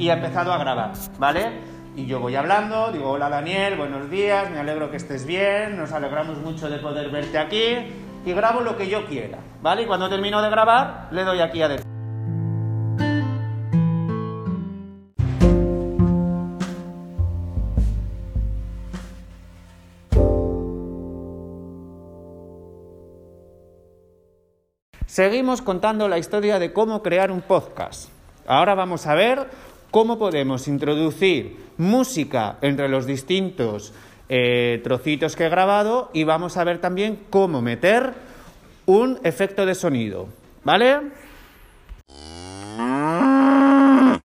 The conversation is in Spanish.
y ha empezado a grabar, ¿vale? Y yo voy hablando, digo, hola Daniel, buenos días, me alegro que estés bien, nos alegramos mucho de poder verte aquí y grabo lo que yo quiera, ¿vale? Y cuando termino de grabar, le doy aquí a decir. Seguimos contando la historia de cómo crear un podcast. Ahora vamos a ver cómo podemos introducir música entre los distintos eh, trocitos que he grabado y vamos a ver también cómo meter un efecto de sonido. ¿Vale?